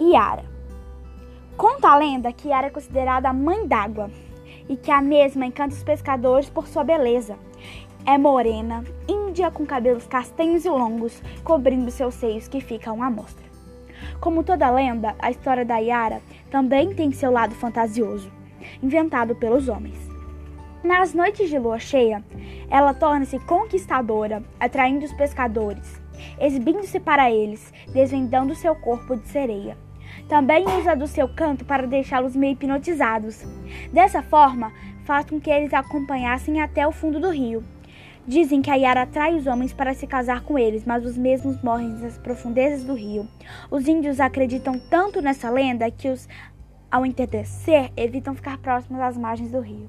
Yara. Conta a lenda que Yara é considerada a mãe d'água e que a mesma encanta os pescadores por sua beleza. É morena, índia com cabelos castanhos e longos, cobrindo seus seios que ficam à mostra. Como toda lenda, a história da Yara também tem seu lado fantasioso, inventado pelos homens. Nas noites de lua cheia, ela torna-se conquistadora, atraindo os pescadores, exibindo-se para eles, desvendando seu corpo de sereia. Também usa do seu canto para deixá-los meio hipnotizados. Dessa forma, faz com que eles acompanhassem até o fundo do rio. Dizem que a Yara atrai os homens para se casar com eles, mas os mesmos morrem nas profundezas do rio. Os índios acreditam tanto nessa lenda que os, ao entardecer, evitam ficar próximos às margens do rio.